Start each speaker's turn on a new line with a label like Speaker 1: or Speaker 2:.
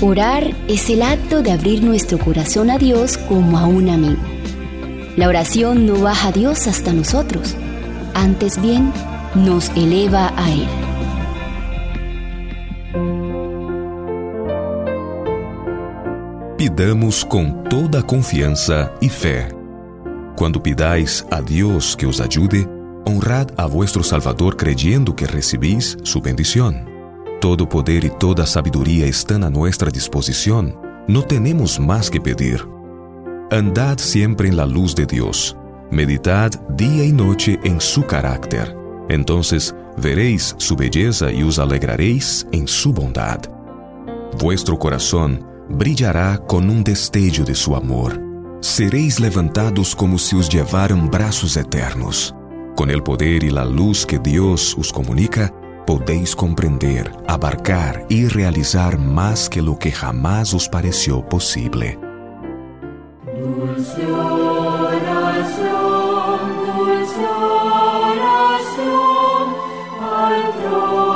Speaker 1: Orar es el acto de abrir nuestro corazón a Dios como a un amigo. La oración no baja a Dios hasta nosotros, antes bien nos eleva a Él.
Speaker 2: Pidamos com toda a confiança e fé. Quando pidais a Deus que os ajude, honrad a vuestro Salvador creyendo que recibís su bendición. Todo poder y toda sabiduría están a nuestra disposición. No tenemos más que pedir. Andad siempre en la luz de Dios. Meditad día y noche en su carácter. Entonces veréis su belleza y os alegraréis en su bondad. Vuestro corazón brillará con un destello de su amor. Seréis levantados como si os llevaran brazos eternos. Con el poder y la luz que Dios os comunica, podéis comprender, abarcar y realizar más que lo que jamás os pareció posible. Dulce oración, dulce oración, al trono